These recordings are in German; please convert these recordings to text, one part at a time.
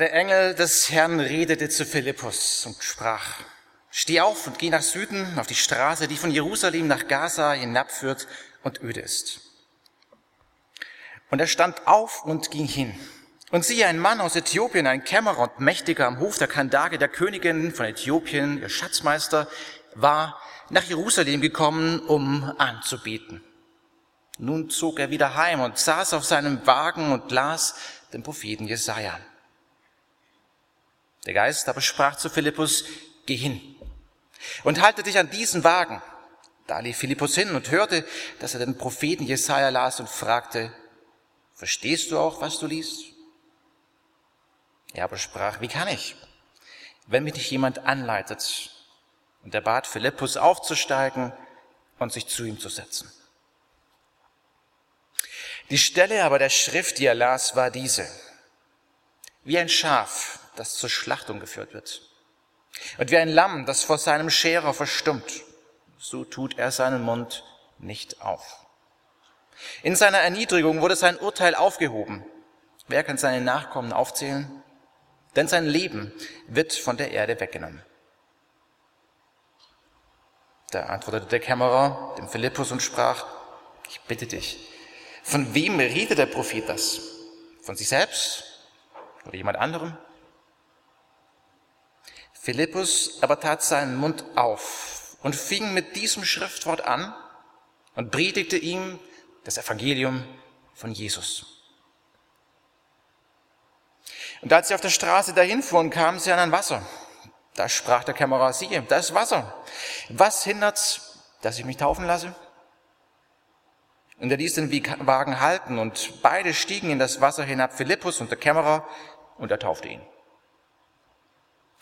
Der Engel des Herrn redete zu Philippus und sprach, Steh auf und geh nach Süden auf die Straße, die von Jerusalem nach Gaza hinabführt und öde ist. Und er stand auf und ging hin. Und siehe, ein Mann aus Äthiopien, ein Kämmerer und Mächtiger am Hof der Kandage der Königin von Äthiopien, ihr Schatzmeister, war nach Jerusalem gekommen, um anzubeten. Nun zog er wieder heim und saß auf seinem Wagen und las den Propheten Jesaja. Der Geist aber sprach zu Philippus, geh hin und halte dich an diesen Wagen. Da lief Philippus hin und hörte, dass er den Propheten Jesaja las und fragte, verstehst du auch, was du liest? Er aber sprach, wie kann ich, wenn mich nicht jemand anleitet? Und er bat Philippus aufzusteigen und sich zu ihm zu setzen. Die Stelle aber der Schrift, die er las, war diese. Wie ein Schaf das zur Schlachtung geführt wird. Und wie ein Lamm, das vor seinem Scherer verstummt, so tut er seinen Mund nicht auf. In seiner Erniedrigung wurde sein Urteil aufgehoben. Wer kann seine Nachkommen aufzählen? Denn sein Leben wird von der Erde weggenommen. Da antwortete der Kämmerer dem Philippus und sprach, ich bitte dich, von wem redet der Prophet das? Von sich selbst oder jemand anderem? Philippus aber tat seinen Mund auf und fing mit diesem Schriftwort an und predigte ihm das Evangelium von Jesus. Und als sie auf der Straße dahin fuhren, kamen sie an ein Wasser. Da sprach der Kämmerer, siehe, da ist Wasser. Was hindert's, dass ich mich taufen lasse? Und er ließ den Wagen halten und beide stiegen in das Wasser hinab, Philippus und der Kämmerer, und er taufte ihn.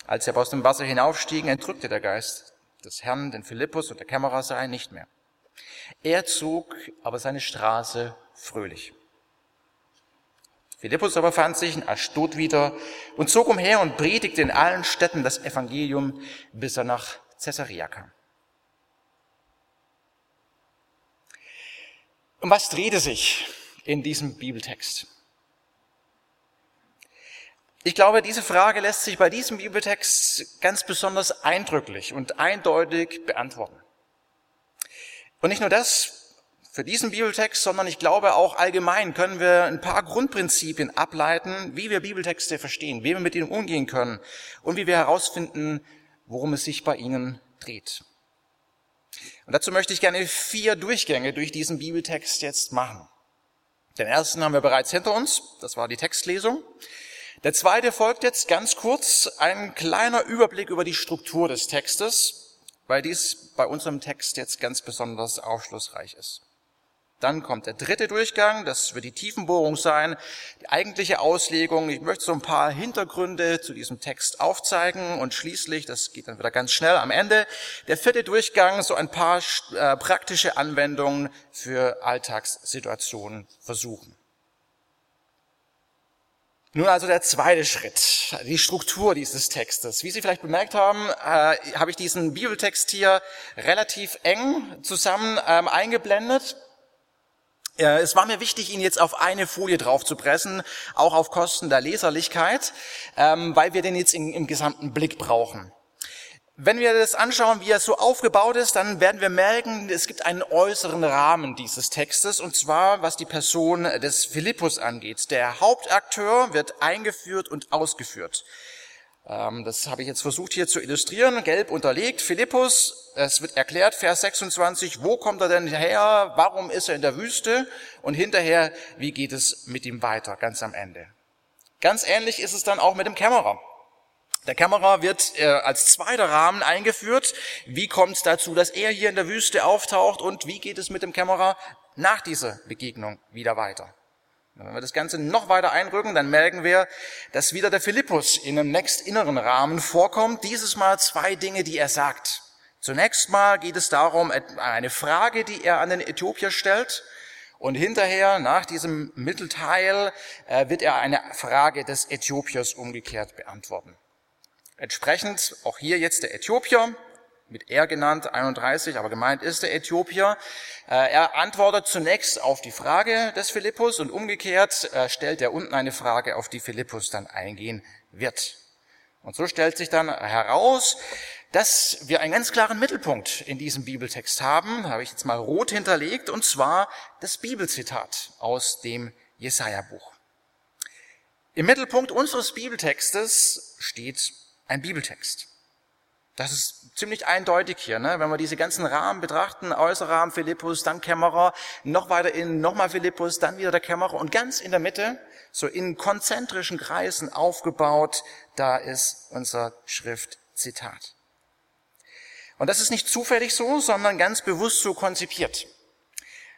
Als sie aber aus dem Wasser hinaufstiegen, entrückte der Geist des Herrn den Philippus und der Kämmerer sei nicht mehr. Er zog aber seine Straße fröhlich. Philippus aber fand sich in Ashdod wieder und zog umher und predigte in allen Städten das Evangelium, bis er nach Caesarea kam. Um was drehte sich in diesem Bibeltext? Ich glaube, diese Frage lässt sich bei diesem Bibeltext ganz besonders eindrücklich und eindeutig beantworten. Und nicht nur das für diesen Bibeltext, sondern ich glaube auch allgemein können wir ein paar Grundprinzipien ableiten, wie wir Bibeltexte verstehen, wie wir mit ihnen umgehen können und wie wir herausfinden, worum es sich bei ihnen dreht. Und dazu möchte ich gerne vier Durchgänge durch diesen Bibeltext jetzt machen. Den ersten haben wir bereits hinter uns, das war die Textlesung. Der zweite folgt jetzt ganz kurz ein kleiner Überblick über die Struktur des Textes, weil dies bei unserem Text jetzt ganz besonders aufschlussreich ist. Dann kommt der dritte Durchgang, das wird die Tiefenbohrung sein, die eigentliche Auslegung. Ich möchte so ein paar Hintergründe zu diesem Text aufzeigen und schließlich, das geht dann wieder ganz schnell am Ende, der vierte Durchgang, so ein paar äh, praktische Anwendungen für Alltagssituationen versuchen. Nun also der zweite Schritt, die Struktur dieses Textes. Wie Sie vielleicht bemerkt haben, äh, habe ich diesen Bibeltext hier relativ eng zusammen ähm, eingeblendet. Äh, es war mir wichtig, ihn jetzt auf eine Folie drauf zu pressen, auch auf Kosten der Leserlichkeit, ähm, weil wir den jetzt in, im gesamten Blick brauchen. Wenn wir das anschauen, wie er so aufgebaut ist, dann werden wir merken, es gibt einen äußeren Rahmen dieses Textes, und zwar was die Person des Philippus angeht. Der Hauptakteur wird eingeführt und ausgeführt. Ähm, das habe ich jetzt versucht hier zu illustrieren, gelb unterlegt. Philippus, es wird erklärt, Vers 26, wo kommt er denn her, warum ist er in der Wüste und hinterher, wie geht es mit ihm weiter, ganz am Ende. Ganz ähnlich ist es dann auch mit dem Kämmerer. Der Kämmerer wird äh, als zweiter Rahmen eingeführt. Wie kommt es dazu, dass er hier in der Wüste auftaucht und wie geht es mit dem Kämmerer nach dieser Begegnung wieder weiter? Wenn wir das Ganze noch weiter einrücken, dann merken wir, dass wieder der Philippus in einem nächstinneren Rahmen vorkommt. Dieses Mal zwei Dinge, die er sagt. Zunächst mal geht es darum, eine Frage, die er an den Äthiopier stellt. Und hinterher, nach diesem Mittelteil, äh, wird er eine Frage des Äthiopiers umgekehrt beantworten. Entsprechend auch hier jetzt der Äthiopier, mit er genannt, 31, aber gemeint ist der Äthiopier. Äh, er antwortet zunächst auf die Frage des Philippus und umgekehrt äh, stellt er unten eine Frage, auf die Philippus dann eingehen wird. Und so stellt sich dann heraus, dass wir einen ganz klaren Mittelpunkt in diesem Bibeltext haben, habe ich jetzt mal rot hinterlegt, und zwar das Bibelzitat aus dem Jesaja-Buch. Im Mittelpunkt unseres Bibeltextes steht ein Bibeltext. Das ist ziemlich eindeutig hier, ne? wenn wir diese ganzen Rahmen betrachten, äußerer Rahmen Philippus, dann Kämmerer, noch weiter innen nochmal Philippus, dann wieder der Kämmerer und ganz in der Mitte, so in konzentrischen Kreisen aufgebaut, da ist unser Schriftzitat. Und das ist nicht zufällig so, sondern ganz bewusst so konzipiert.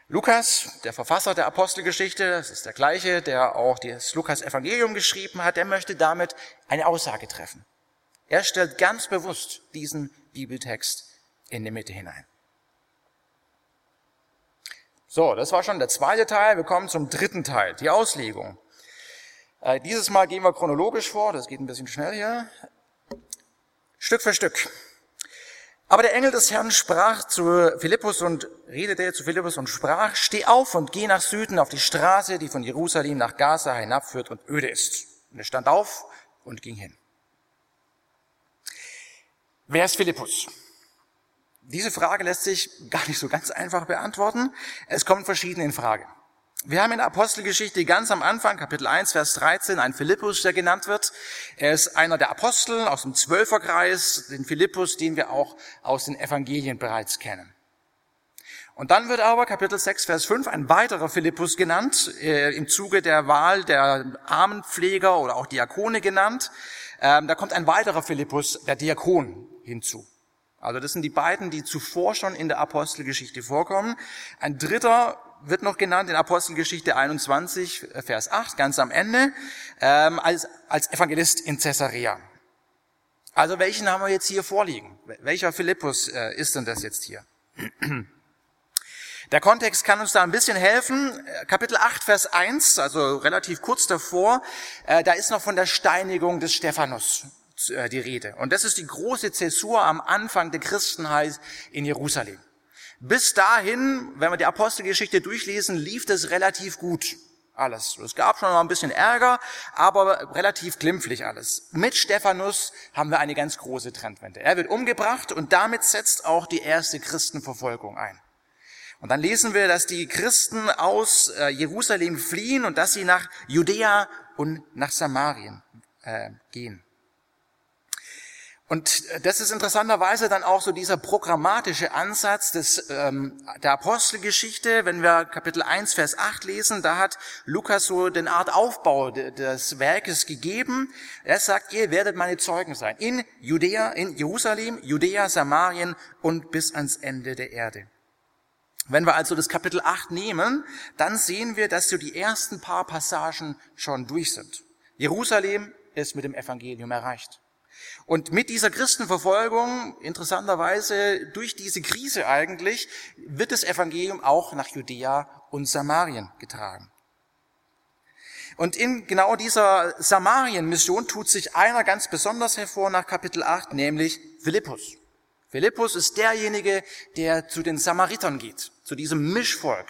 Lukas, der Verfasser der Apostelgeschichte, das ist der gleiche, der auch das Lukas-Evangelium geschrieben hat, der möchte damit eine Aussage treffen. Er stellt ganz bewusst diesen Bibeltext in die Mitte hinein. So, das war schon der zweite Teil. Wir kommen zum dritten Teil, die Auslegung. Äh, dieses Mal gehen wir chronologisch vor, das geht ein bisschen schnell hier. Stück für Stück. Aber der Engel des Herrn sprach zu Philippus und redete zu Philippus und sprach, steh auf und geh nach Süden auf die Straße, die von Jerusalem nach Gaza hinabführt und öde ist. Und er stand auf und ging hin. Wer ist Philippus? Diese Frage lässt sich gar nicht so ganz einfach beantworten. Es kommt verschiedene in Frage. Wir haben in der Apostelgeschichte ganz am Anfang, Kapitel 1, Vers 13, einen Philippus, der genannt wird. Er ist einer der Apostel aus dem Zwölferkreis, den Philippus, den wir auch aus den Evangelien bereits kennen. Und dann wird aber Kapitel 6, Vers 5 ein weiterer Philippus genannt, äh, im Zuge der Wahl der Armenpfleger oder auch Diakone genannt. Ähm, da kommt ein weiterer Philippus, der Diakon, hinzu. Also das sind die beiden, die zuvor schon in der Apostelgeschichte vorkommen. Ein dritter wird noch genannt in Apostelgeschichte 21, Vers 8, ganz am Ende, ähm, als, als Evangelist in Caesarea. Also welchen haben wir jetzt hier vorliegen? Welcher Philippus äh, ist denn das jetzt hier? Der Kontext kann uns da ein bisschen helfen. Kapitel 8, Vers 1, also relativ kurz davor, äh, da ist noch von der Steinigung des Stephanus die Rede. Und das ist die große Zäsur am Anfang der Christenheit in Jerusalem. Bis dahin, wenn wir die Apostelgeschichte durchlesen, lief das relativ gut alles. Es gab schon mal ein bisschen Ärger, aber relativ glimpflich alles. Mit Stephanus haben wir eine ganz große Trendwende. Er wird umgebracht und damit setzt auch die erste Christenverfolgung ein. Und dann lesen wir, dass die Christen aus äh, Jerusalem fliehen und dass sie nach Judäa und nach Samarien äh, gehen. Und das ist interessanterweise dann auch so dieser programmatische Ansatz des, ähm, der Apostelgeschichte. Wenn wir Kapitel 1, Vers 8 lesen, da hat Lukas so den Art Aufbau des Werkes gegeben. Er sagt, ihr werdet meine Zeugen sein. In Judäa, in Jerusalem, Judäa, Samarien und bis ans Ende der Erde. Wenn wir also das Kapitel 8 nehmen, dann sehen wir, dass so die ersten paar Passagen schon durch sind. Jerusalem ist mit dem Evangelium erreicht. Und mit dieser Christenverfolgung, interessanterweise durch diese Krise eigentlich, wird das Evangelium auch nach Judäa und Samarien getragen. Und in genau dieser Samarien-Mission tut sich einer ganz besonders hervor nach Kapitel 8, nämlich Philippus. Philippus ist derjenige, der zu den Samaritern geht, zu diesem Mischvolk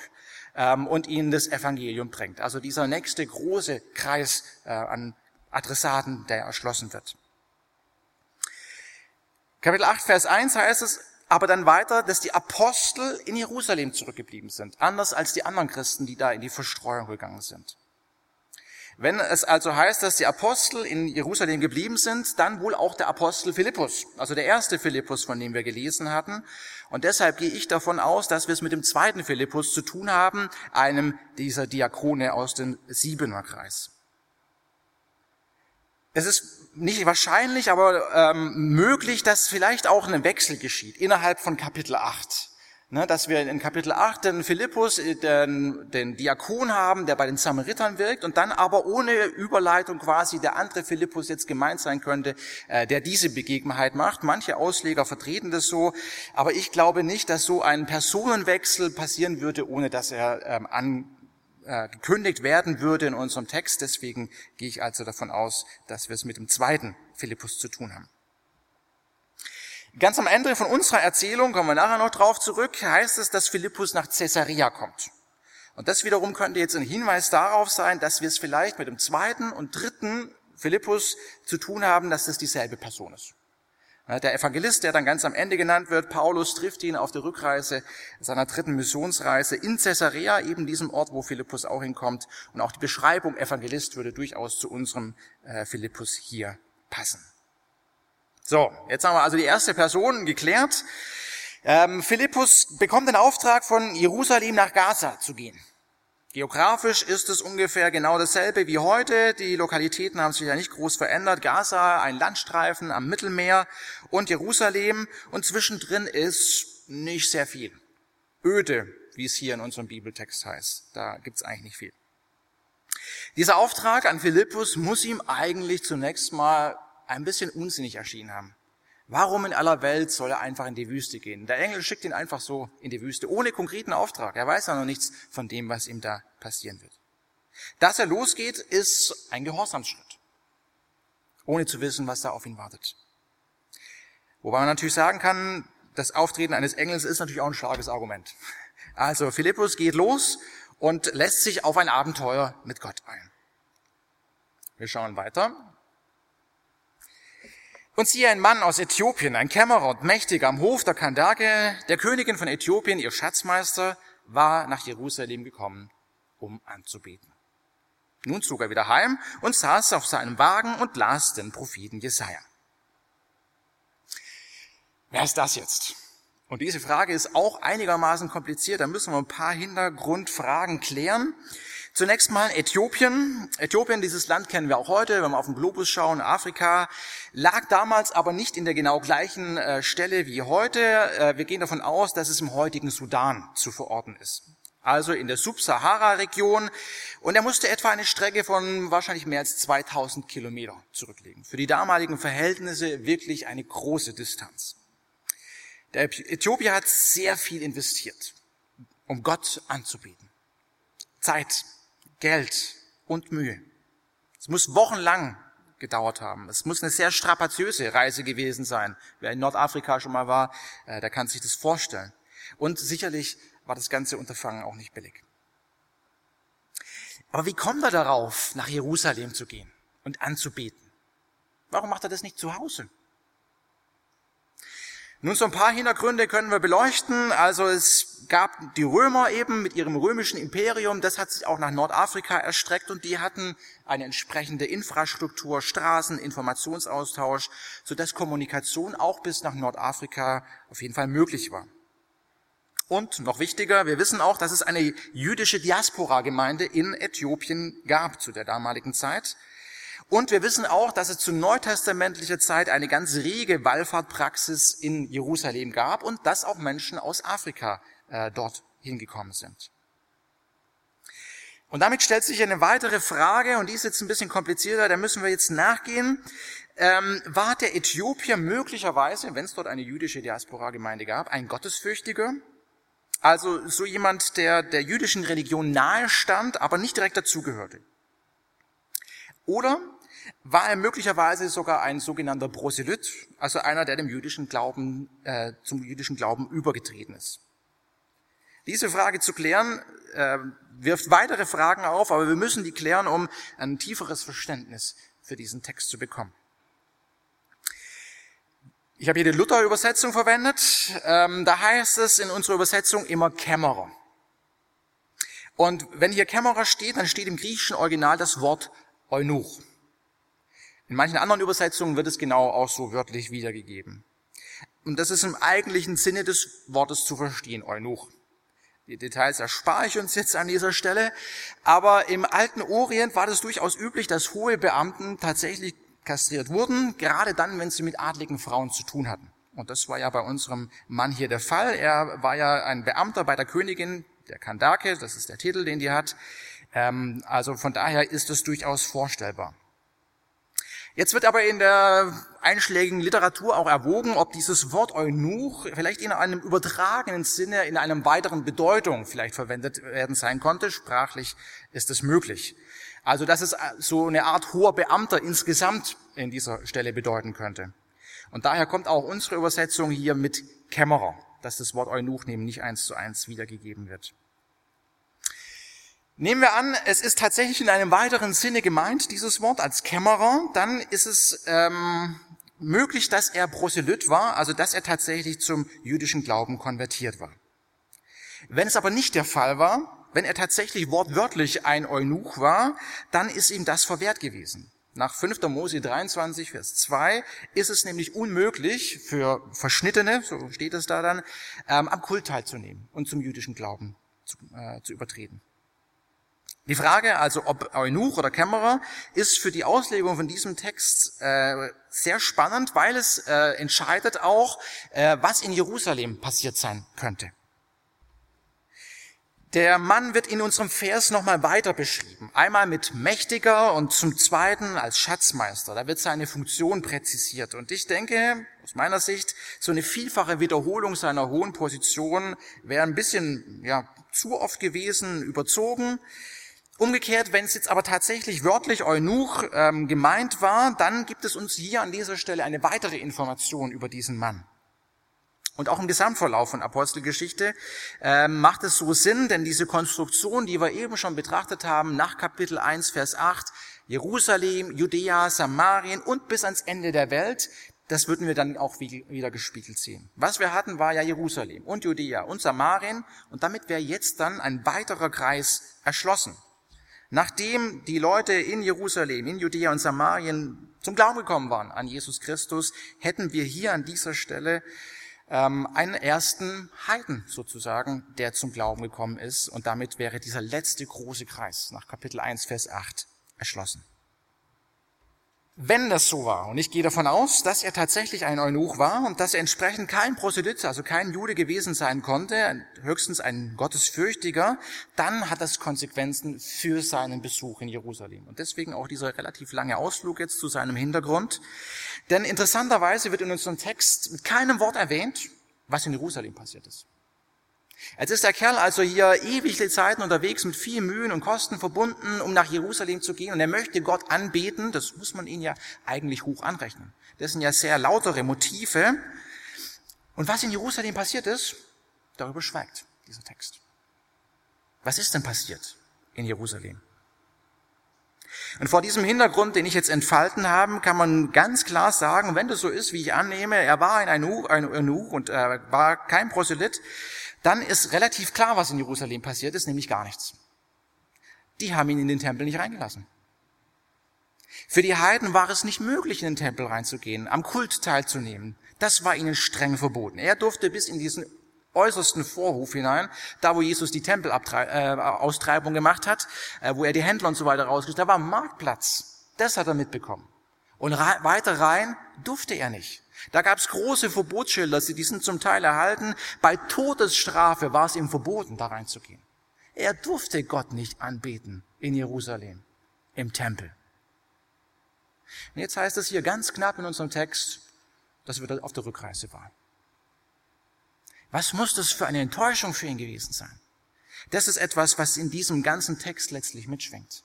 ähm, und ihnen das Evangelium bringt. Also dieser nächste große Kreis äh, an Adressaten, der erschlossen wird. Kapitel 8, Vers 1 heißt es aber dann weiter, dass die Apostel in Jerusalem zurückgeblieben sind, anders als die anderen Christen, die da in die Verstreuung gegangen sind. Wenn es also heißt, dass die Apostel in Jerusalem geblieben sind, dann wohl auch der Apostel Philippus, also der erste Philippus, von dem wir gelesen hatten. Und deshalb gehe ich davon aus, dass wir es mit dem zweiten Philippus zu tun haben, einem dieser Diakone aus dem Siebener Kreis. Es ist nicht wahrscheinlich, aber ähm, möglich, dass vielleicht auch ein Wechsel geschieht innerhalb von Kapitel 8. Ne, dass wir in Kapitel 8 den Philippus, äh, den, den Diakon haben, der bei den Samaritern wirkt und dann aber ohne Überleitung quasi der andere Philippus jetzt gemeint sein könnte, äh, der diese Begebenheit macht. Manche Ausleger vertreten das so, aber ich glaube nicht, dass so ein Personenwechsel passieren würde, ohne dass er ähm, an, äh, gekündigt werden würde in unserem Text. Deswegen gehe ich also davon aus, dass wir es mit dem zweiten Philippus zu tun haben. Ganz am Ende von unserer Erzählung, kommen wir nachher noch drauf zurück, heißt es, dass Philippus nach Caesarea kommt. Und das wiederum könnte jetzt ein Hinweis darauf sein, dass wir es vielleicht mit dem zweiten und dritten Philippus zu tun haben, dass das dieselbe Person ist. Der Evangelist, der dann ganz am Ende genannt wird, Paulus trifft ihn auf der Rückreise seiner dritten Missionsreise in Caesarea, eben diesem Ort, wo Philippus auch hinkommt. Und auch die Beschreibung Evangelist würde durchaus zu unserem äh, Philippus hier passen. So, jetzt haben wir also die erste Person geklärt. Ähm, Philippus bekommt den Auftrag, von Jerusalem nach Gaza zu gehen. Geografisch ist es ungefähr genau dasselbe wie heute. Die Lokalitäten haben sich ja nicht groß verändert. Gaza, ein Landstreifen am Mittelmeer und Jerusalem. Und zwischendrin ist nicht sehr viel. Öde, wie es hier in unserem Bibeltext heißt. Da gibt's eigentlich nicht viel. Dieser Auftrag an Philippus muss ihm eigentlich zunächst mal ein bisschen unsinnig erschienen haben. Warum in aller Welt soll er einfach in die Wüste gehen? Der Engel schickt ihn einfach so in die Wüste, ohne konkreten Auftrag. Er weiß ja noch nichts von dem, was ihm da passieren wird. Dass er losgeht, ist ein Gehorsamsschritt, ohne zu wissen, was da auf ihn wartet. Wobei man natürlich sagen kann, das Auftreten eines Engels ist natürlich auch ein starkes Argument. Also Philippus geht los und lässt sich auf ein Abenteuer mit Gott ein. Wir schauen weiter. Und siehe, ein Mann aus Äthiopien, ein Kämmerer und Mächtiger am Hof der Kandake, der Königin von Äthiopien, ihr Schatzmeister, war nach Jerusalem gekommen, um anzubeten. Nun zog er wieder heim und saß auf seinem Wagen und las den Propheten Jesaja. Wer ist das jetzt? Und diese Frage ist auch einigermaßen kompliziert. Da müssen wir ein paar Hintergrundfragen klären. Zunächst mal Äthiopien. Äthiopien, dieses Land kennen wir auch heute, wenn wir auf den Globus schauen, Afrika, lag damals aber nicht in der genau gleichen äh, Stelle wie heute. Äh, wir gehen davon aus, dass es im heutigen Sudan zu verorten ist. Also in der Subsahara-Region. Und er musste etwa eine Strecke von wahrscheinlich mehr als 2000 Kilometer zurücklegen. Für die damaligen Verhältnisse wirklich eine große Distanz. Der Äthiopier hat sehr viel investiert, um Gott anzubeten. Zeit, Geld und Mühe. Es muss wochenlang gedauert haben. Es muss eine sehr strapaziöse Reise gewesen sein. Wer in Nordafrika schon mal war, äh, der kann sich das vorstellen. Und sicherlich war das ganze Unterfangen auch nicht billig. Aber wie kommt er darauf, nach Jerusalem zu gehen und anzubeten? Warum macht er das nicht zu Hause? Nun, so ein paar Hintergründe können wir beleuchten. Also es gab die Römer eben mit ihrem römischen Imperium, das hat sich auch nach Nordafrika erstreckt und die hatten eine entsprechende Infrastruktur, Straßen, Informationsaustausch, sodass Kommunikation auch bis nach Nordafrika auf jeden Fall möglich war. Und noch wichtiger, wir wissen auch, dass es eine jüdische Diaspora-Gemeinde in Äthiopien gab zu der damaligen Zeit. Und wir wissen auch, dass es zu neutestamentlicher Zeit eine ganz rege Wallfahrtpraxis in Jerusalem gab und dass auch Menschen aus Afrika äh, dort hingekommen sind. Und damit stellt sich eine weitere Frage, und die ist jetzt ein bisschen komplizierter, da müssen wir jetzt nachgehen. Ähm, war der Äthiopier möglicherweise, wenn es dort eine jüdische Diaspora-Gemeinde gab, ein Gottesfürchtiger? Also so jemand, der der jüdischen Religion nahe stand, aber nicht direkt dazugehörte. Oder war er möglicherweise sogar ein sogenannter Proselyt, also einer, der dem jüdischen Glauben, äh, zum jüdischen Glauben übergetreten ist. Diese Frage zu klären, äh, wirft weitere Fragen auf, aber wir müssen die klären, um ein tieferes Verständnis für diesen Text zu bekommen. Ich habe hier die Luther-Übersetzung verwendet. Ähm, da heißt es in unserer Übersetzung immer Kämmerer. Und wenn hier Kämmerer steht, dann steht im griechischen Original das Wort Eunuch. In manchen anderen Übersetzungen wird es genau auch so wörtlich wiedergegeben. Und das ist im eigentlichen Sinne des Wortes zu verstehen, Eunuch. Die Details erspare ich uns jetzt an dieser Stelle. Aber im alten Orient war das durchaus üblich, dass hohe Beamten tatsächlich kastriert wurden, gerade dann, wenn sie mit adligen Frauen zu tun hatten. Und das war ja bei unserem Mann hier der Fall. Er war ja ein Beamter bei der Königin, der Kandake, das ist der Titel, den die hat. Ähm, also von daher ist es durchaus vorstellbar. Jetzt wird aber in der einschlägigen Literatur auch erwogen, ob dieses Wort Eunuch vielleicht in einem übertragenen Sinne, in einem weiteren Bedeutung vielleicht verwendet werden sein konnte. Sprachlich ist es möglich. Also, dass es so eine Art hoher Beamter insgesamt in dieser Stelle bedeuten könnte. Und daher kommt auch unsere Übersetzung hier mit Kämmerer, dass das Wort Eunuch neben nicht eins zu eins wiedergegeben wird. Nehmen wir an, es ist tatsächlich in einem weiteren Sinne gemeint, dieses Wort als Kämmerer, dann ist es ähm, möglich, dass er Proselyt war, also dass er tatsächlich zum jüdischen Glauben konvertiert war. Wenn es aber nicht der Fall war, wenn er tatsächlich wortwörtlich ein Eunuch war, dann ist ihm das verwehrt gewesen. Nach 5. Mose 23, Vers 2 ist es nämlich unmöglich für Verschnittene, so steht es da dann, ähm, am Kult teilzunehmen und zum jüdischen Glauben zu, äh, zu übertreten. Die Frage also, ob Eunuch oder Kämmerer, ist für die Auslegung von diesem Text äh, sehr spannend, weil es äh, entscheidet auch, äh, was in Jerusalem passiert sein könnte. Der Mann wird in unserem Vers nochmal weiter beschrieben. Einmal mit mächtiger und zum zweiten als Schatzmeister. Da wird seine Funktion präzisiert. Und ich denke, aus meiner Sicht, so eine vielfache Wiederholung seiner hohen Position wäre ein bisschen, ja, zu oft gewesen, überzogen. Umgekehrt, wenn es jetzt aber tatsächlich wörtlich Eunuch ähm, gemeint war, dann gibt es uns hier an dieser Stelle eine weitere Information über diesen Mann. Und auch im Gesamtverlauf von Apostelgeschichte äh, macht es so Sinn, denn diese Konstruktion, die wir eben schon betrachtet haben, nach Kapitel 1, Vers 8, Jerusalem, Judäa, Samarien und bis ans Ende der Welt, das würden wir dann auch wieder gespiegelt sehen. Was wir hatten, war ja Jerusalem und Judäa und Samarien und damit wäre jetzt dann ein weiterer Kreis erschlossen. Nachdem die Leute in Jerusalem, in Judäa und Samarien zum Glauben gekommen waren an Jesus Christus, hätten wir hier an dieser Stelle ähm, einen ersten Heiden sozusagen, der zum Glauben gekommen ist. Und damit wäre dieser letzte große Kreis nach Kapitel 1, Vers 8 erschlossen. Wenn das so war, und ich gehe davon aus, dass er tatsächlich ein Eunuch war und dass er entsprechend kein Proselyt, also kein Jude gewesen sein konnte, höchstens ein Gottesfürchtiger, dann hat das Konsequenzen für seinen Besuch in Jerusalem. Und deswegen auch dieser relativ lange Ausflug jetzt zu seinem Hintergrund. Denn interessanterweise wird in unserem Text mit keinem Wort erwähnt, was in Jerusalem passiert ist. Jetzt ist der Kerl also hier ewige Zeiten unterwegs mit viel Mühen und Kosten verbunden, um nach Jerusalem zu gehen. Und er möchte Gott anbeten. Das muss man ihn ja eigentlich hoch anrechnen. Das sind ja sehr lautere Motive. Und was in Jerusalem passiert ist, darüber schweigt dieser Text. Was ist denn passiert in Jerusalem? Und vor diesem Hintergrund, den ich jetzt entfalten habe, kann man ganz klar sagen, wenn das so ist, wie ich annehme, er war ein Eunuch und er war kein Proselyt, dann ist relativ klar, was in Jerusalem passiert ist, nämlich gar nichts. Die haben ihn in den Tempel nicht reingelassen. Für die Heiden war es nicht möglich, in den Tempel reinzugehen, am Kult teilzunehmen. Das war ihnen streng verboten. Er durfte bis in diesen äußersten Vorhof hinein, da wo Jesus die Tempelaustreibung äh, gemacht hat, äh, wo er die Händler und so weiter rausgeschickt hat, da war ein Marktplatz. Das hat er mitbekommen. Und weiter rein durfte er nicht. Da gab es große Verbotsschilder, die sind zum Teil erhalten. Bei Todesstrafe war es ihm verboten, da reinzugehen. Er durfte Gott nicht anbeten in Jerusalem, im Tempel. Und jetzt heißt es hier ganz knapp in unserem Text, dass er auf der Rückreise war. Was muss das für eine Enttäuschung für ihn gewesen sein? Das ist etwas, was in diesem ganzen Text letztlich mitschwingt.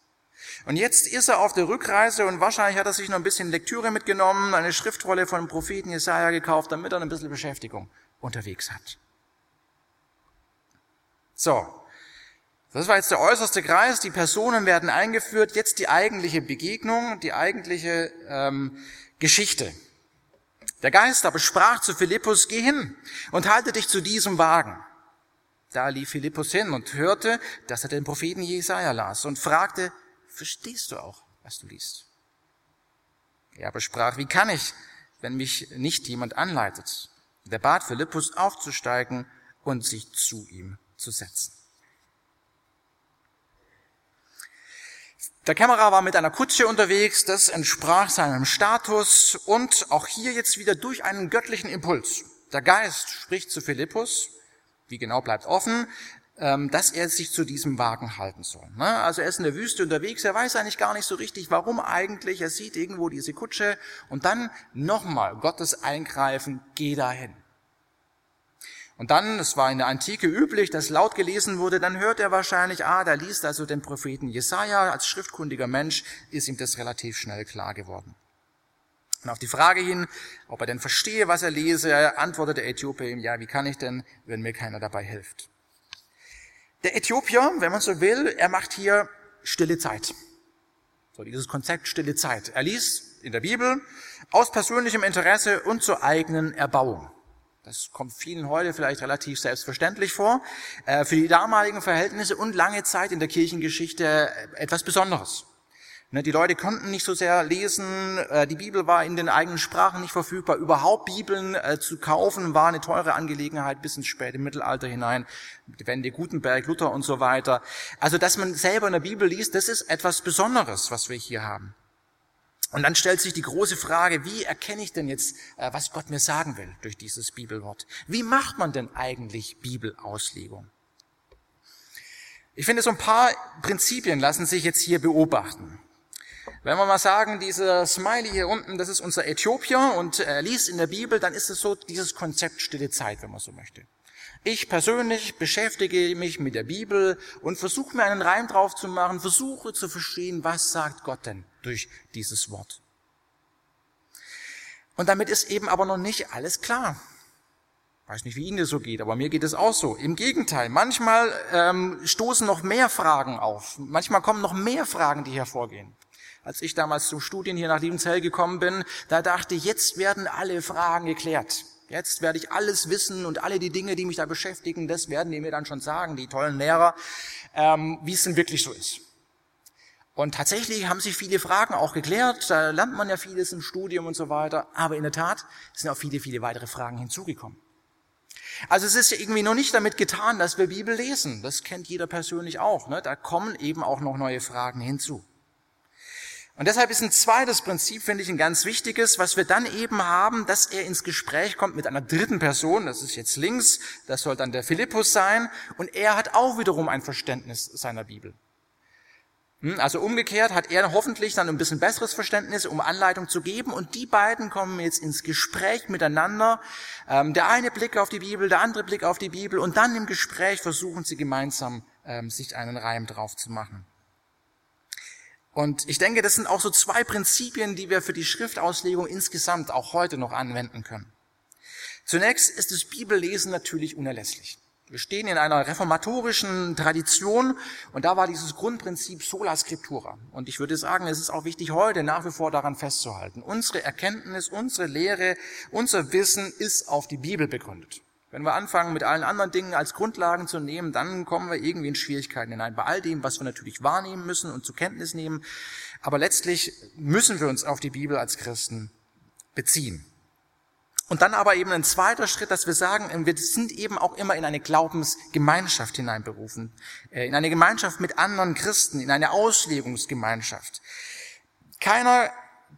Und jetzt ist er auf der Rückreise und wahrscheinlich hat er sich noch ein bisschen Lektüre mitgenommen, eine Schriftrolle von dem Propheten Jesaja gekauft, damit er ein bisschen Beschäftigung unterwegs hat. So. Das war jetzt der äußerste Kreis. Die Personen werden eingeführt. Jetzt die eigentliche Begegnung, die eigentliche ähm, Geschichte. Der Geist aber sprach zu Philippus, geh hin und halte dich zu diesem Wagen. Da lief Philippus hin und hörte, dass er den Propheten Jesaja las und fragte, verstehst du auch, was du liest. Er aber sprach, wie kann ich, wenn mich nicht jemand anleitet? Der bat Philippus aufzusteigen und sich zu ihm zu setzen. Der Kämmerer war mit einer Kutsche unterwegs, das entsprach seinem Status und auch hier jetzt wieder durch einen göttlichen Impuls Der Geist spricht zu Philippus, wie genau bleibt offen, ähm, dass er sich zu diesem Wagen halten soll. Ne? Also er ist in der Wüste unterwegs, er weiß eigentlich gar nicht so richtig, warum eigentlich. Er sieht irgendwo diese Kutsche und dann nochmal Gottes Eingreifen, geh dahin. Und dann, es war in der Antike üblich, dass laut gelesen wurde, dann hört er wahrscheinlich, ah, da liest also den Propheten Jesaja. Als schriftkundiger Mensch ist ihm das relativ schnell klar geworden. Und auf die Frage hin, ob er denn verstehe, was er lese, antwortet der Äthiopier ihm, ja, wie kann ich denn, wenn mir keiner dabei hilft? Der Äthiopier, wenn man so will, er macht hier stille Zeit. So dieses Konzept stille Zeit. Er liest in der Bibel aus persönlichem Interesse und zur eigenen Erbauung. Das kommt vielen heute vielleicht relativ selbstverständlich vor. Äh, für die damaligen Verhältnisse und lange Zeit in der Kirchengeschichte etwas Besonderes. Ne, die Leute konnten nicht so sehr lesen, äh, die Bibel war in den eigenen Sprachen nicht verfügbar. Überhaupt Bibeln äh, zu kaufen war eine teure Angelegenheit bis ins späte Mittelalter hinein. Wende Gutenberg, Luther und so weiter. Also, dass man selber in der Bibel liest, das ist etwas Besonderes, was wir hier haben. Und dann stellt sich die große Frage, wie erkenne ich denn jetzt, äh, was Gott mir sagen will durch dieses Bibelwort? Wie macht man denn eigentlich Bibelauslegung? Ich finde, so ein paar Prinzipien lassen sich jetzt hier beobachten. Wenn wir mal sagen, dieser Smiley hier unten, das ist unser Äthiopier und er liest in der Bibel, dann ist es so dieses Konzept stille Zeit, wenn man so möchte. Ich persönlich beschäftige mich mit der Bibel und versuche mir einen Reim drauf zu machen, versuche zu verstehen, was sagt Gott denn durch dieses Wort. Und damit ist eben aber noch nicht alles klar. Weiß nicht, wie Ihnen das so geht, aber mir geht es auch so. Im Gegenteil, manchmal ähm, stoßen noch mehr Fragen auf. Manchmal kommen noch mehr Fragen, die hervorgehen. Als ich damals zum Studien hier nach Liebenzell gekommen bin, da dachte ich, jetzt werden alle Fragen geklärt. Jetzt werde ich alles wissen und alle die Dinge, die mich da beschäftigen, das werden die mir dann schon sagen, die tollen Lehrer, ähm, wie es denn wirklich so ist. Und tatsächlich haben sich viele Fragen auch geklärt, da lernt man ja vieles im Studium und so weiter, aber in der Tat sind auch viele, viele weitere Fragen hinzugekommen. Also es ist ja irgendwie noch nicht damit getan, dass wir Bibel lesen. Das kennt jeder persönlich auch. Ne? Da kommen eben auch noch neue Fragen hinzu. Und deshalb ist ein zweites Prinzip, finde ich, ein ganz wichtiges, was wir dann eben haben, dass er ins Gespräch kommt mit einer dritten Person, das ist jetzt links, das soll dann der Philippus sein, und er hat auch wiederum ein Verständnis seiner Bibel. Hm, also umgekehrt hat er hoffentlich dann ein bisschen besseres Verständnis, um Anleitung zu geben. Und die beiden kommen jetzt ins Gespräch miteinander. Ähm, der eine Blick auf die Bibel, der andere Blick auf die Bibel. Und dann im Gespräch versuchen sie gemeinsam, ähm, sich einen Reim drauf zu machen. Und ich denke, das sind auch so zwei Prinzipien, die wir für die Schriftauslegung insgesamt auch heute noch anwenden können. Zunächst ist das Bibellesen natürlich unerlässlich. Wir stehen in einer reformatorischen Tradition und da war dieses Grundprinzip sola scriptura. Und ich würde sagen, es ist auch wichtig, heute nach wie vor daran festzuhalten. Unsere Erkenntnis, unsere Lehre, unser Wissen ist auf die Bibel begründet. Wenn wir anfangen, mit allen anderen Dingen als Grundlagen zu nehmen, dann kommen wir irgendwie in Schwierigkeiten hinein. Bei all dem, was wir natürlich wahrnehmen müssen und zur Kenntnis nehmen. Aber letztlich müssen wir uns auf die Bibel als Christen beziehen. Und dann aber eben ein zweiter Schritt, dass wir sagen, wir sind eben auch immer in eine Glaubensgemeinschaft hineinberufen, äh, in eine Gemeinschaft mit anderen Christen, in eine Auslegungsgemeinschaft. Keiner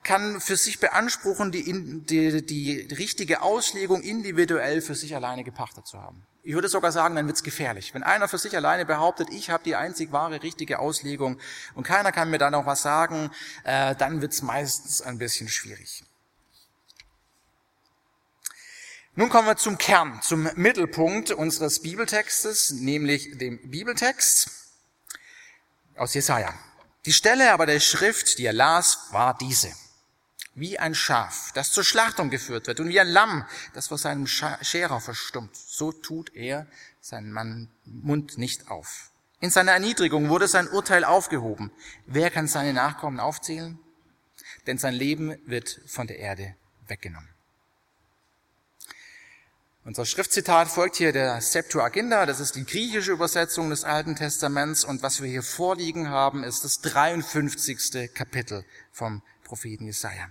kann für sich beanspruchen, die, die, die richtige Auslegung individuell für sich alleine gepachtet zu haben. Ich würde sogar sagen, dann wird's gefährlich. Wenn einer für sich alleine behauptet, ich habe die einzig wahre, richtige Auslegung und keiner kann mir da noch was sagen, äh, dann wird's meistens ein bisschen schwierig. Nun kommen wir zum Kern, zum Mittelpunkt unseres Bibeltextes, nämlich dem Bibeltext aus Jesaja. Die Stelle aber der Schrift, die er las, war diese. Wie ein Schaf, das zur Schlachtung geführt wird und wie ein Lamm, das vor seinem Scherer verstummt, so tut er seinen Mund nicht auf. In seiner Erniedrigung wurde sein Urteil aufgehoben. Wer kann seine Nachkommen aufzählen? Denn sein Leben wird von der Erde weggenommen. Unser Schriftzitat folgt hier der Septuaginta, das ist die griechische Übersetzung des Alten Testaments und was wir hier vorliegen haben, ist das 53. Kapitel vom Propheten Jesaja.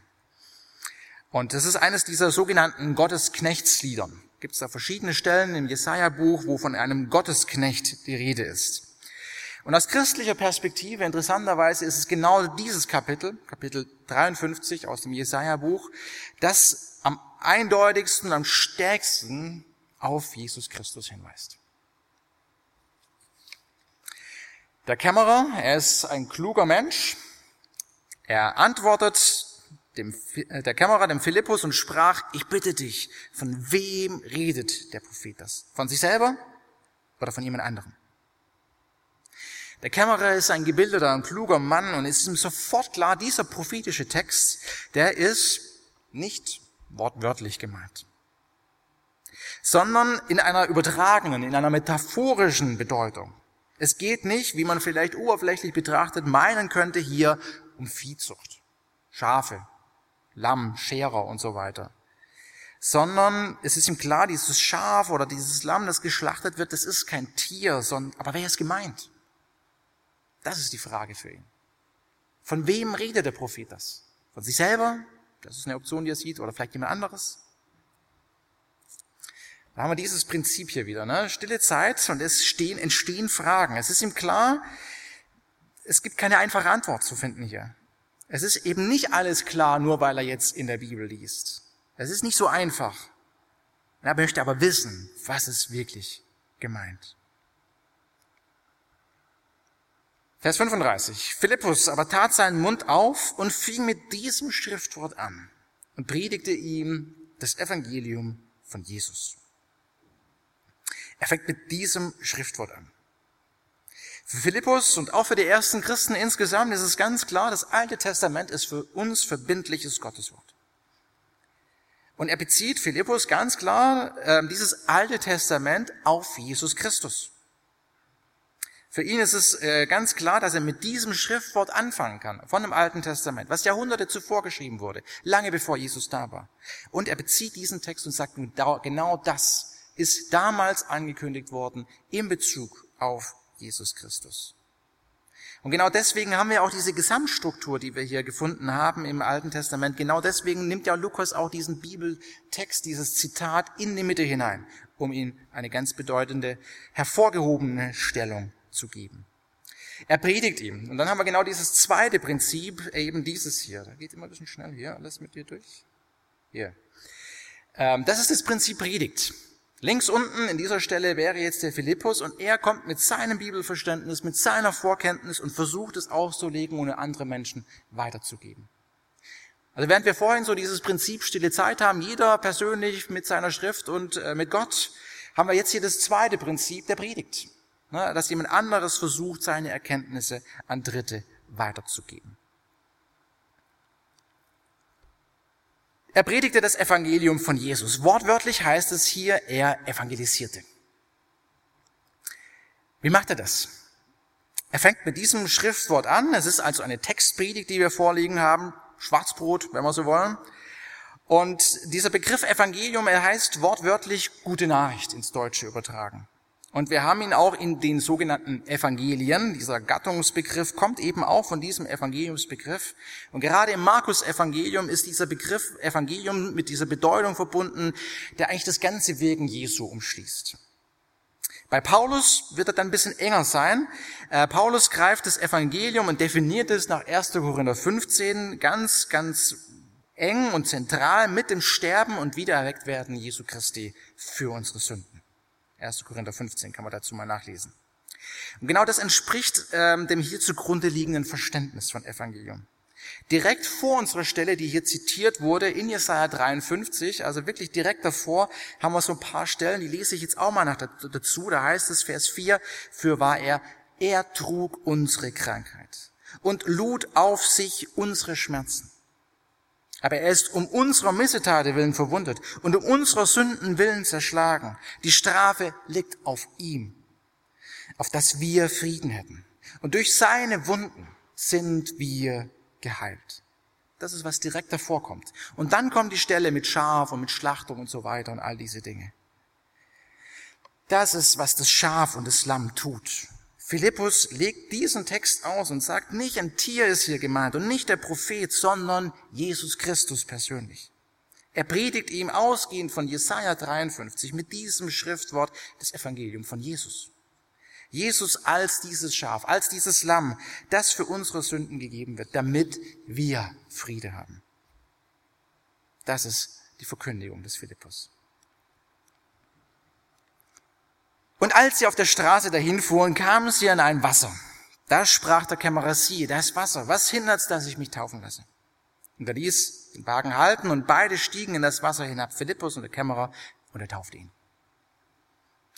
Und das ist eines dieser sogenannten Gottesknechtsliedern. Gibt es da verschiedene Stellen im Jesaja-Buch, wo von einem Gottesknecht die Rede ist. Und aus christlicher Perspektive, interessanterweise, ist es genau dieses Kapitel, Kapitel 53 aus dem Jesaja-Buch, das am eindeutigsten, am stärksten auf Jesus Christus hinweist. Der Kämmerer, er ist ein kluger Mensch. Er antwortet dem, äh, der Kämmerer dem Philippus und sprach, ich bitte dich, von wem redet der Prophet das? Von sich selber oder von jemand anderem? Der Kämmerer ist ein gebildeter und kluger Mann und es ist ihm sofort klar, dieser prophetische Text, der ist nicht wortwörtlich gemeint, sondern in einer übertragenen, in einer metaphorischen Bedeutung. Es geht nicht, wie man vielleicht oberflächlich betrachtet meinen könnte, hier um Viehzucht, Schafe, Lamm, Scherer und so weiter. Sondern es ist ihm klar, dieses Schaf oder dieses Lamm, das geschlachtet wird, das ist kein Tier, sondern, aber wer ist gemeint? Das ist die Frage für ihn. Von wem redet der Prophet das? Von sich selber? Das ist eine Option, die er sieht, oder vielleicht jemand anderes? Da haben wir dieses Prinzip hier wieder, ne? Stille Zeit und es stehen, entstehen Fragen. Es ist ihm klar, es gibt keine einfache Antwort zu finden hier. Es ist eben nicht alles klar, nur weil er jetzt in der Bibel liest. Es ist nicht so einfach. Er möchte aber wissen, was ist wirklich gemeint. Vers 35. Philippus aber tat seinen Mund auf und fing mit diesem Schriftwort an und predigte ihm das Evangelium von Jesus. Er fängt mit diesem Schriftwort an. Für Philippus und auch für die ersten Christen insgesamt ist es ganz klar, das Alte Testament ist für uns verbindliches Gotteswort. Und er bezieht Philippus ganz klar äh, dieses Alte Testament auf Jesus Christus. Für ihn ist es äh, ganz klar, dass er mit diesem Schriftwort anfangen kann, von dem Alten Testament, was Jahrhunderte zuvor geschrieben wurde, lange bevor Jesus da war. Und er bezieht diesen Text und sagt, genau das ist damals angekündigt worden in Bezug auf Jesus Christus. Und genau deswegen haben wir auch diese Gesamtstruktur, die wir hier gefunden haben im Alten Testament. Genau deswegen nimmt ja Lukas auch diesen Bibeltext, dieses Zitat in die Mitte hinein, um ihm eine ganz bedeutende, hervorgehobene Stellung zu geben. Er predigt ihm. Und dann haben wir genau dieses zweite Prinzip, eben dieses hier. Da geht immer ein bisschen schnell hier, alles mit dir durch. Hier. Ähm, das ist das Prinzip Predigt. Links unten in dieser Stelle wäre jetzt der Philippus und er kommt mit seinem Bibelverständnis, mit seiner Vorkenntnis und versucht es auszulegen, ohne andere Menschen weiterzugeben. Also während wir vorhin so dieses Prinzip stille Zeit haben, jeder persönlich mit seiner Schrift und äh, mit Gott, haben wir jetzt hier das zweite Prinzip der Predigt. Ne, dass jemand anderes versucht, seine Erkenntnisse an Dritte weiterzugeben. Er predigte das Evangelium von Jesus. Wortwörtlich heißt es hier, er evangelisierte. Wie macht er das? Er fängt mit diesem Schriftwort an. Es ist also eine Textpredigt, die wir vorliegen haben. Schwarzbrot, wenn wir so wollen. Und dieser Begriff Evangelium, er heißt wortwörtlich gute Nachricht ins Deutsche übertragen. Und wir haben ihn auch in den sogenannten Evangelien. Dieser Gattungsbegriff kommt eben auch von diesem Evangeliumsbegriff. Und gerade im Markus-Evangelium ist dieser Begriff Evangelium mit dieser Bedeutung verbunden, der eigentlich das ganze Wirken Jesu umschließt. Bei Paulus wird er dann ein bisschen enger sein. Äh, Paulus greift das Evangelium und definiert es nach 1. Korinther 15 ganz, ganz eng und zentral mit dem Sterben und Wiedererwecktwerden Jesu Christi für unsere Sünden. 1. Korinther 15 kann man dazu mal nachlesen. Und genau das entspricht ähm, dem hier zugrunde liegenden Verständnis von Evangelium. Direkt vor unserer Stelle, die hier zitiert wurde, in Jesaja 53, also wirklich direkt davor, haben wir so ein paar Stellen, die lese ich jetzt auch mal nach dazu. Da heißt es, Vers 4, für war er, er trug unsere Krankheit und lud auf sich unsere Schmerzen. Aber er ist um unserer Missetate willen verwundet und um unserer Sünden willen zerschlagen. Die Strafe liegt auf ihm, auf dass wir Frieden hätten. Und durch seine Wunden sind wir geheilt. Das ist, was direkt davor kommt. Und dann kommt die Stelle mit Schaf und mit Schlachtung und so weiter und all diese Dinge. Das ist, was das Schaf und das Lamm tut. Philippus legt diesen Text aus und sagt, nicht ein Tier ist hier gemeint und nicht der Prophet, sondern Jesus Christus persönlich. Er predigt ihm ausgehend von Jesaja 53 mit diesem Schriftwort das Evangelium von Jesus. Jesus als dieses Schaf, als dieses Lamm, das für unsere Sünden gegeben wird, damit wir Friede haben. Das ist die Verkündigung des Philippus. Und als sie auf der Straße dahin fuhren, kamen sie an ein Wasser. Da sprach der Kämmerer, siehe, da ist Wasser. Was hindert's, dass ich mich taufen lasse? Und er ließ den Wagen halten und beide stiegen in das Wasser hinab, Philippus und der Kämmerer, und er taufte ihn.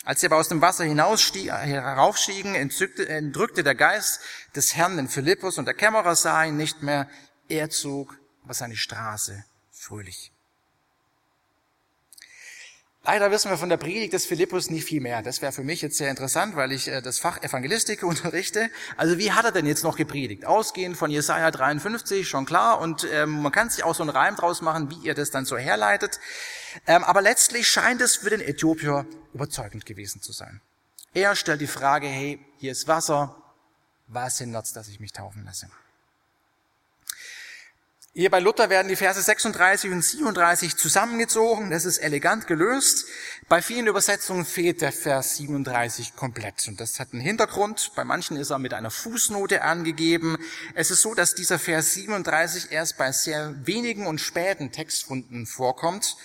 Als sie aber aus dem Wasser heraufstiegen, entrückte der Geist des Herrn den Philippus und der Kämmerer sah ihn nicht mehr. Er zog über seine Straße fröhlich. Leider wissen wir von der Predigt des Philippus nicht viel mehr. Das wäre für mich jetzt sehr interessant, weil ich äh, das Fach Evangelistik unterrichte. Also wie hat er denn jetzt noch gepredigt? Ausgehend von Jesaja 53, schon klar. Und ähm, man kann sich auch so einen Reim draus machen, wie ihr das dann so herleitet. Ähm, aber letztlich scheint es für den Äthiopier überzeugend gewesen zu sein. Er stellt die Frage, hey, hier ist Wasser. Was hindert's, dass ich mich taufen lasse? Hier bei Luther werden die Verse 36 und 37 zusammengezogen. Das ist elegant gelöst. Bei vielen Übersetzungen fehlt der Vers 37 komplett. Und das hat einen Hintergrund. Bei manchen ist er mit einer Fußnote angegeben. Es ist so, dass dieser Vers 37 erst bei sehr wenigen und späten Textfunden vorkommt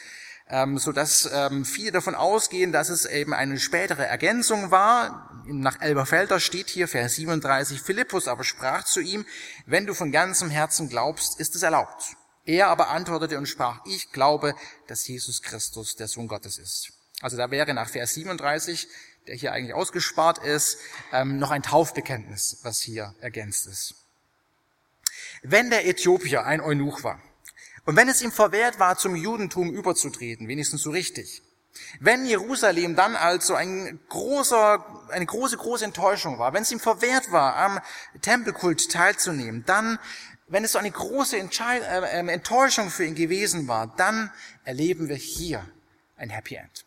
ähm, so dass ähm, viele davon ausgehen, dass es eben eine spätere Ergänzung war. Nach Elberfelder steht hier Vers 37, Philippus aber sprach zu ihm, wenn du von ganzem Herzen glaubst, ist es erlaubt. Er aber antwortete und sprach, ich glaube, dass Jesus Christus der Sohn Gottes ist. Also da wäre nach Vers 37, der hier eigentlich ausgespart ist, ähm, noch ein Taufbekenntnis, was hier ergänzt ist. Wenn der Äthiopier ein Eunuch war, und wenn es ihm verwehrt war, zum Judentum überzutreten, wenigstens so richtig, wenn Jerusalem dann also ein großer, eine große, große Enttäuschung war, wenn es ihm verwehrt war, am Tempelkult teilzunehmen, dann, wenn es so eine große äh, ähm, Enttäuschung für ihn gewesen war, dann erleben wir hier ein Happy End.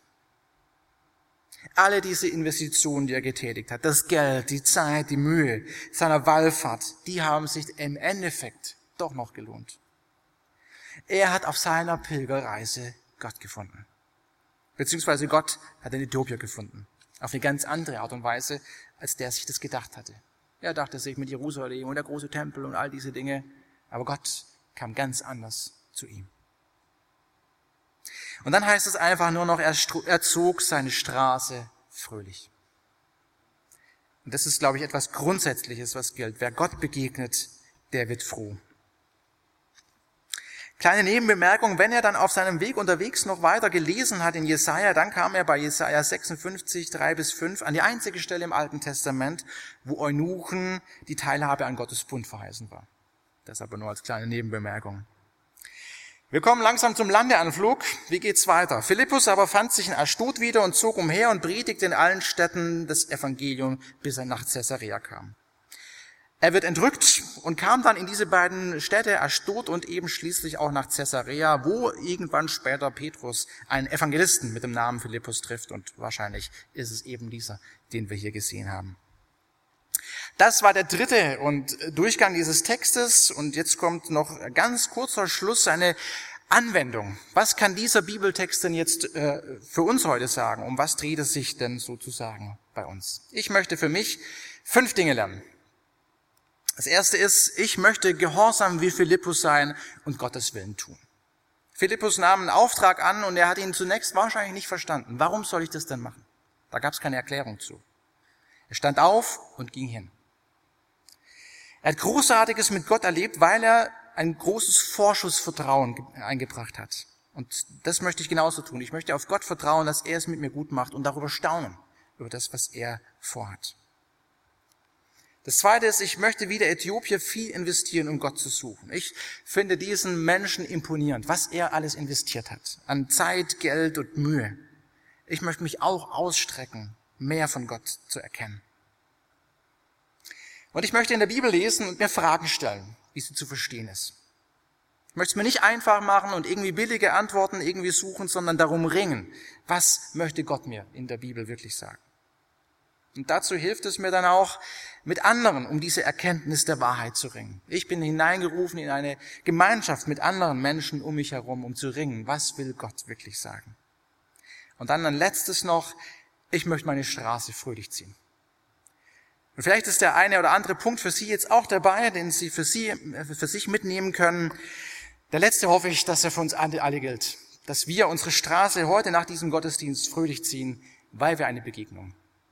Alle diese Investitionen, die er getätigt hat, das Geld, die Zeit, die Mühe seiner Wallfahrt, die haben sich im Endeffekt doch noch gelohnt. Er hat auf seiner Pilgerreise Gott gefunden. Beziehungsweise Gott hat den Äthiopier gefunden. Auf eine ganz andere Art und Weise, als der sich das gedacht hatte. Er dachte sich mit Jerusalem und der große Tempel und all diese Dinge. Aber Gott kam ganz anders zu ihm. Und dann heißt es einfach nur noch, er zog seine Straße fröhlich. Und das ist, glaube ich, etwas Grundsätzliches, was gilt. Wer Gott begegnet, der wird froh. Kleine Nebenbemerkung, wenn er dann auf seinem Weg unterwegs noch weiter gelesen hat in Jesaja, dann kam er bei Jesaja 56, 3 bis 5 an die einzige Stelle im Alten Testament, wo Eunuchen die Teilhabe an Gottes Bund verheißen war. Das aber nur als kleine Nebenbemerkung. Wir kommen langsam zum Landeanflug. Wie geht's weiter? Philippus aber fand sich in Ashdod wieder und zog umher und predigte in allen Städten das Evangelium, bis er nach Caesarea kam. Er wird entrückt und kam dann in diese beiden Städte, Ashdod und eben schließlich auch nach Caesarea, wo irgendwann später Petrus einen Evangelisten mit dem Namen Philippus trifft und wahrscheinlich ist es eben dieser, den wir hier gesehen haben. Das war der dritte und Durchgang dieses Textes und jetzt kommt noch ganz kurzer Schluss eine Anwendung. Was kann dieser Bibeltext denn jetzt äh, für uns heute sagen? Um was dreht es sich denn sozusagen bei uns? Ich möchte für mich fünf Dinge lernen. Das erste ist, ich möchte gehorsam wie Philippus sein und Gottes Willen tun. Philippus nahm einen Auftrag an und er hat ihn zunächst wahrscheinlich nicht verstanden. Warum soll ich das denn machen? Da gab es keine Erklärung zu. Er stand auf und ging hin. Er hat Großartiges mit Gott erlebt, weil er ein großes Vorschussvertrauen eingebracht hat. Und das möchte ich genauso tun. Ich möchte auf Gott vertrauen, dass er es mit mir gut macht und darüber staunen, über das, was er vorhat. Das zweite ist, ich möchte wieder Äthiopier viel investieren, um Gott zu suchen. Ich finde diesen Menschen imponierend, was er alles investiert hat. An Zeit, Geld und Mühe. Ich möchte mich auch ausstrecken, mehr von Gott zu erkennen. Und ich möchte in der Bibel lesen und mir Fragen stellen, wie sie zu verstehen ist. Ich möchte es mir nicht einfach machen und irgendwie billige Antworten irgendwie suchen, sondern darum ringen. Was möchte Gott mir in der Bibel wirklich sagen? Und dazu hilft es mir dann auch, mit anderen um diese Erkenntnis der Wahrheit zu ringen. Ich bin hineingerufen in eine Gemeinschaft mit anderen Menschen um mich herum, um zu ringen. Was will Gott wirklich sagen? Und dann ein letztes noch, ich möchte meine Straße fröhlich ziehen. Und vielleicht ist der eine oder andere Punkt für Sie jetzt auch dabei, den Sie für Sie, für sich mitnehmen können. Der letzte hoffe ich, dass er für uns alle gilt. Dass wir unsere Straße heute nach diesem Gottesdienst fröhlich ziehen, weil wir eine Begegnung